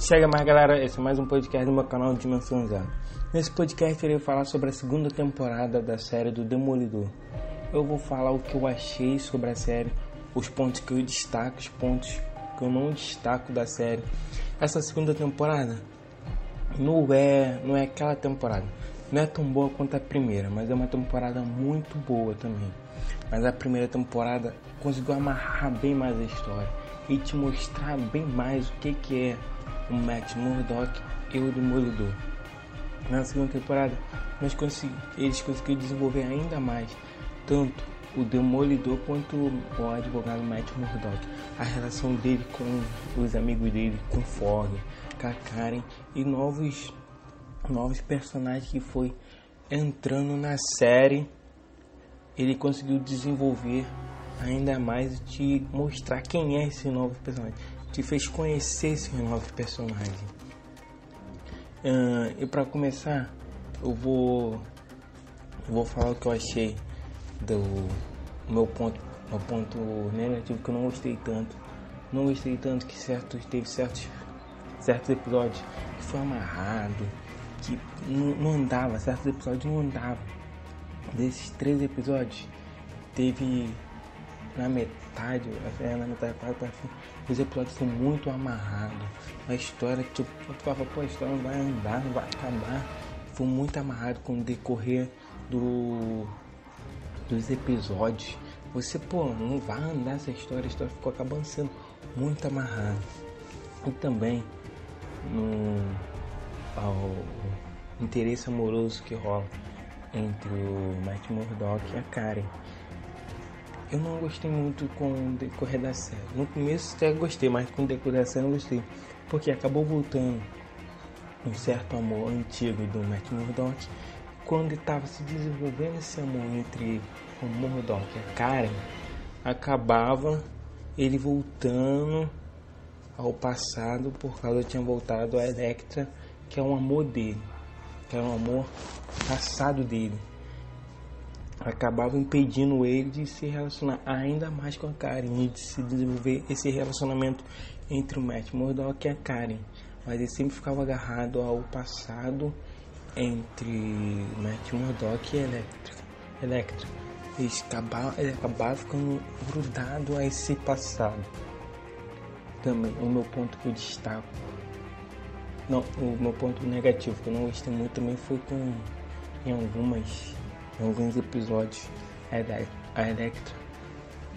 Chega mais galera, esse é mais um podcast do meu canal Dimensão Zero. Nesse podcast eu irei falar sobre a segunda temporada da série do Demolidor. Eu vou falar o que eu achei sobre a série, os pontos que eu destaco, os pontos que eu não destaco da série. Essa segunda temporada não é, não é aquela temporada, não é tão boa quanto a primeira, mas é uma temporada muito boa também. Mas a primeira temporada conseguiu amarrar bem mais a história e te mostrar bem mais o que, que é o Matt Murdock e o Demolidor. Na segunda temporada, nós consegui, eles conseguiram desenvolver ainda mais tanto o Demolidor quanto o advogado Matt Murdock. A relação dele com os amigos dele, com Fog, com a Karen e novos, novos personagens que foi entrando na série. Ele conseguiu desenvolver ainda mais e te mostrar quem é esse novo personagem te fez conhecer esse novo personagem. Uh, e para começar, eu vou vou falar o que eu achei do meu ponto, meu ponto negativo que eu não gostei tanto. Não gostei tanto que certos teve certos certos episódios que foi amarrado, que não, não andava, certos episódios não andavam. Desses três episódios, teve na metade, é, na metade para pra fim, os episódios são muito amarrados. A história, tipo, tu fala, pô, a história não vai andar, não vai acabar. Foi muito amarrado com o decorrer do, dos episódios. Você, pô, não vai andar essa história, a história ficou acabando sendo muito amarrada. E também no ao interesse amoroso que rola entre o Matt Murdock e a Karen eu não gostei muito com o decorrer da série. No começo até gostei, mas com o decorrer da série não gostei. Porque acabou voltando um certo amor antigo do Matt Murdock. Quando estava se desenvolvendo esse amor entre o Murdock e a Karen, acabava ele voltando ao passado por causa que tinha voltado a Electra, que é um amor dele, que é um amor passado dele acabava impedindo ele de se relacionar ainda mais com a Karen e de se desenvolver esse relacionamento entre o Matt Murdock e a Karen. Mas ele sempre ficava agarrado ao entre Matt Murdock e Electra. Electra. Ele acabava, ele acabava ficando grudado a esse passado. Também, o meu ponto que eu destaco. Não, o meu ponto negativo que eu não gostei muito também foi com em algumas em alguns episódios a Electra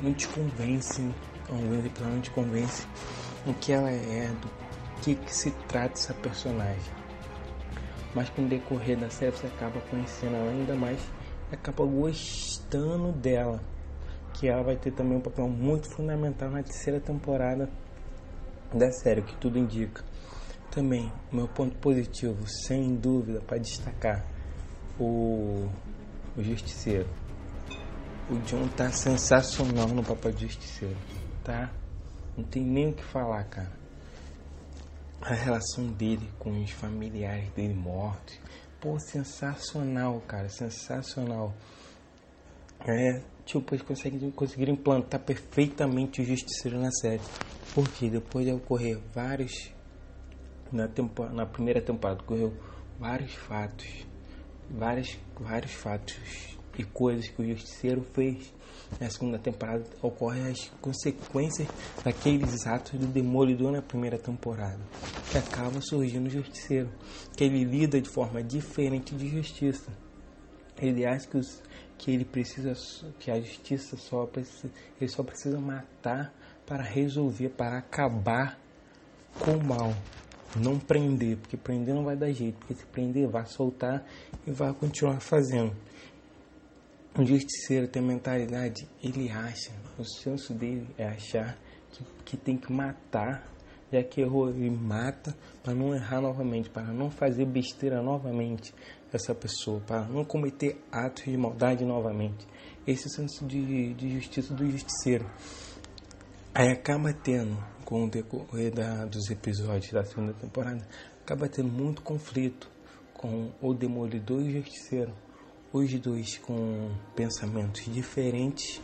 não te convence, alguns episódios não te convence o que ela é, do que, que se trata essa personagem. Mas com o decorrer da série você acaba conhecendo ela ainda mais acaba gostando dela. Que ela vai ter também um papel muito fundamental na terceira temporada da série, o que tudo indica. Também, meu ponto positivo, sem dúvida, para destacar, o o Justiceiro. O John tá sensacional no papel de Justiceiro, tá? Não tem nem o que falar, cara. A relação dele com os familiares dele mortos. Pô, sensacional, cara, sensacional. É, tipo, eles conseguem, conseguiram implantar perfeitamente o Justiceiro na série. Porque depois de ocorrer vários. Na, tempo, na primeira temporada ocorreu vários fatos vários, vários fatos e coisas que o Justiceiro fez. Na segunda temporada ocorrem as consequências daqueles atos do Demolidor na primeira temporada, que acaba surgindo o Justiceiro, que ele lida de forma diferente de justiça. Ele acha que, os, que ele precisa, que a justiça só precisa, ele só precisa matar para resolver, para acabar com o mal não prender, porque prender não vai dar jeito, porque se prender vai soltar e vai continuar fazendo. O justiceiro tem mentalidade, ele acha, o senso dele é achar que, que tem que matar, já que errou, ele mata para não errar novamente, para não fazer besteira novamente essa pessoa, para não cometer atos de maldade novamente. Esse é o senso de, de justiça do justiceiro. Aí acaba tendo com o decorrer da, dos episódios da segunda temporada, acaba tendo muito conflito com o Demolidor e o Justiceiro. Os dois com pensamentos diferentes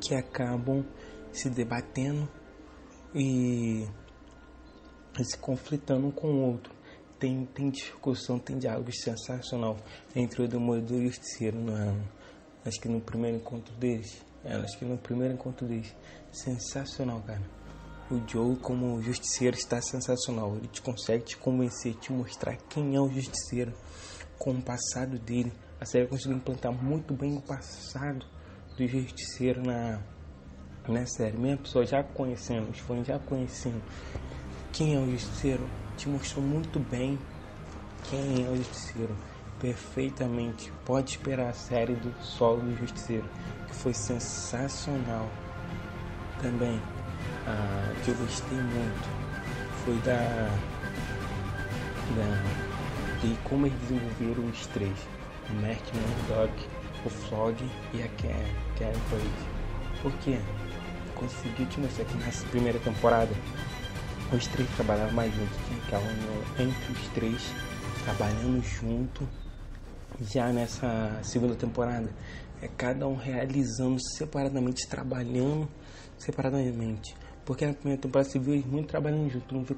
que acabam se debatendo e se conflitando um com o outro. Tem, tem discussão, tem diálogo sensacional entre o Demolidor e o Justiceiro. Acho que no primeiro encontro deles. É, acho que no primeiro encontro deles. Sensacional, cara. O Joe, como justiceiro, está sensacional. Ele te consegue te convencer, te mostrar quem é o justiceiro, com o passado dele. A série conseguiu implantar muito bem o passado do justiceiro na, na série. Mesmo a pessoa já conhecendo, os fãs já conhecendo quem é o justiceiro, te mostrou muito bem quem é o justiceiro. Perfeitamente. Pode esperar a série do solo do justiceiro, que foi sensacional. Também, ah, que eu gostei muito, foi da, da de como eles desenvolveram os três: o Matt Murdock, o Flog e a Karen Page. Por quê? Conseguiu te mostrar que nessa primeira temporada os três trabalhavam mais juntos, tinha aquela união entre os três, trabalhando junto. Já nessa segunda temporada, é cada um realizando separadamente, trabalhando separadamente. Porque na primeira temporada você viu eles muito trabalhando junto, não viu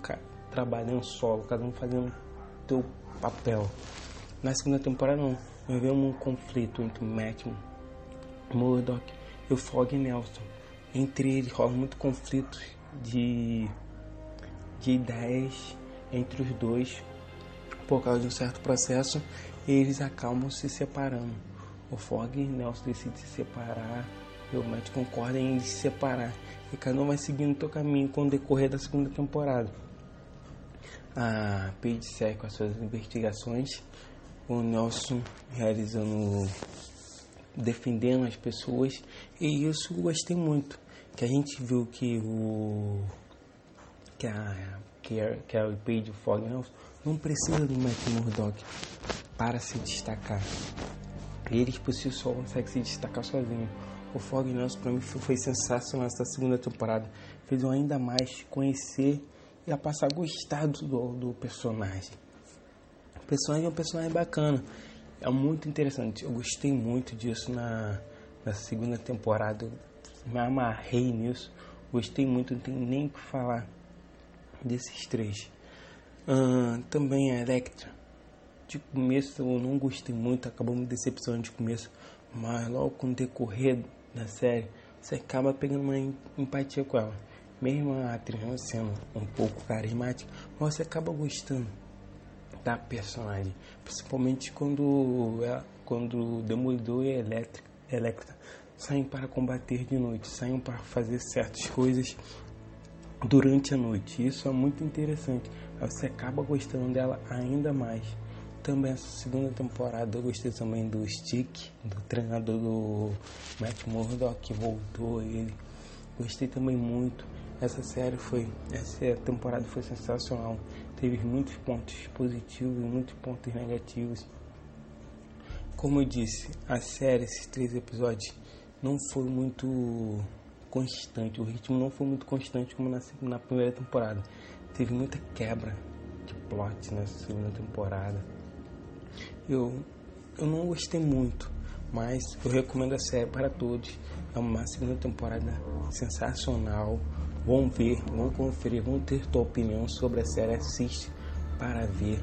trabalhando solo, cada um fazendo seu papel. Na segunda temporada não, nós vemos um conflito entre Matthew, Murdoch e o Fog Nelson. Entre eles rola muito conflito de de ideias entre os dois por causa de um certo processo e eles acabam se separando. O Fog e Nelson decidem se separar e o Matt concorda em se separar e cada um vai seguindo seu caminho com o decorrer da segunda temporada. A Paige segue com as suas investigações, o Nelson realizando defendendo as pessoas e isso eu gostei muito que a gente viu que o que a é, que é o Page Fog não, não precisa do Matt Murdock para se destacar. Eles por si só conseguem se destacar sozinho. O Fog Nelson para mim foi, sensacional nessa segunda temporada. Fez eu ainda mais conhecer e a passar a gostar do, do personagem. O personagem é um personagem bacana. É muito interessante. Eu gostei muito disso na, na segunda temporada. Me amarrei nisso. Gostei muito, não tem nem o que falar desses três. Uh, também a Electra. De começo eu não gostei muito, acabou me decepcionando de começo, mas logo com o decorrer da série, você acaba pegando uma empatia com ela. Mesmo a atriz não sendo um pouco carismática, você acaba gostando da personagem. Principalmente quando, ela, quando Demolidor e Electra, Electra saem para combater de noite, saem para fazer certas coisas durante a noite. Isso é muito interessante. Você acaba gostando dela ainda mais. Também essa segunda temporada eu gostei também do Stick, do treinador do Matt Murdock que voltou ele. Gostei também muito. Essa série foi, essa temporada foi sensacional. Teve muitos pontos positivos e muitos pontos negativos. Como eu disse, a série, esses três episódios, não foi muito constante, o ritmo não foi muito constante como na, na primeira temporada. Teve muita quebra de plot nessa segunda temporada. Eu, eu não gostei muito, mas eu recomendo a série para todos. É uma segunda temporada sensacional. Vão ver, vão conferir, vão ter tua opinião sobre a série. Assiste para ver,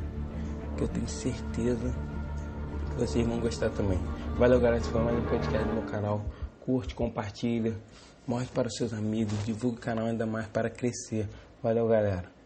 que eu tenho certeza que vocês vão gostar também. Valeu, galera. Esse foi mais um podcast do meu canal. Curte, compartilha. Mostre para os seus amigos, divulgue o canal ainda mais para crescer. Valeu, galera.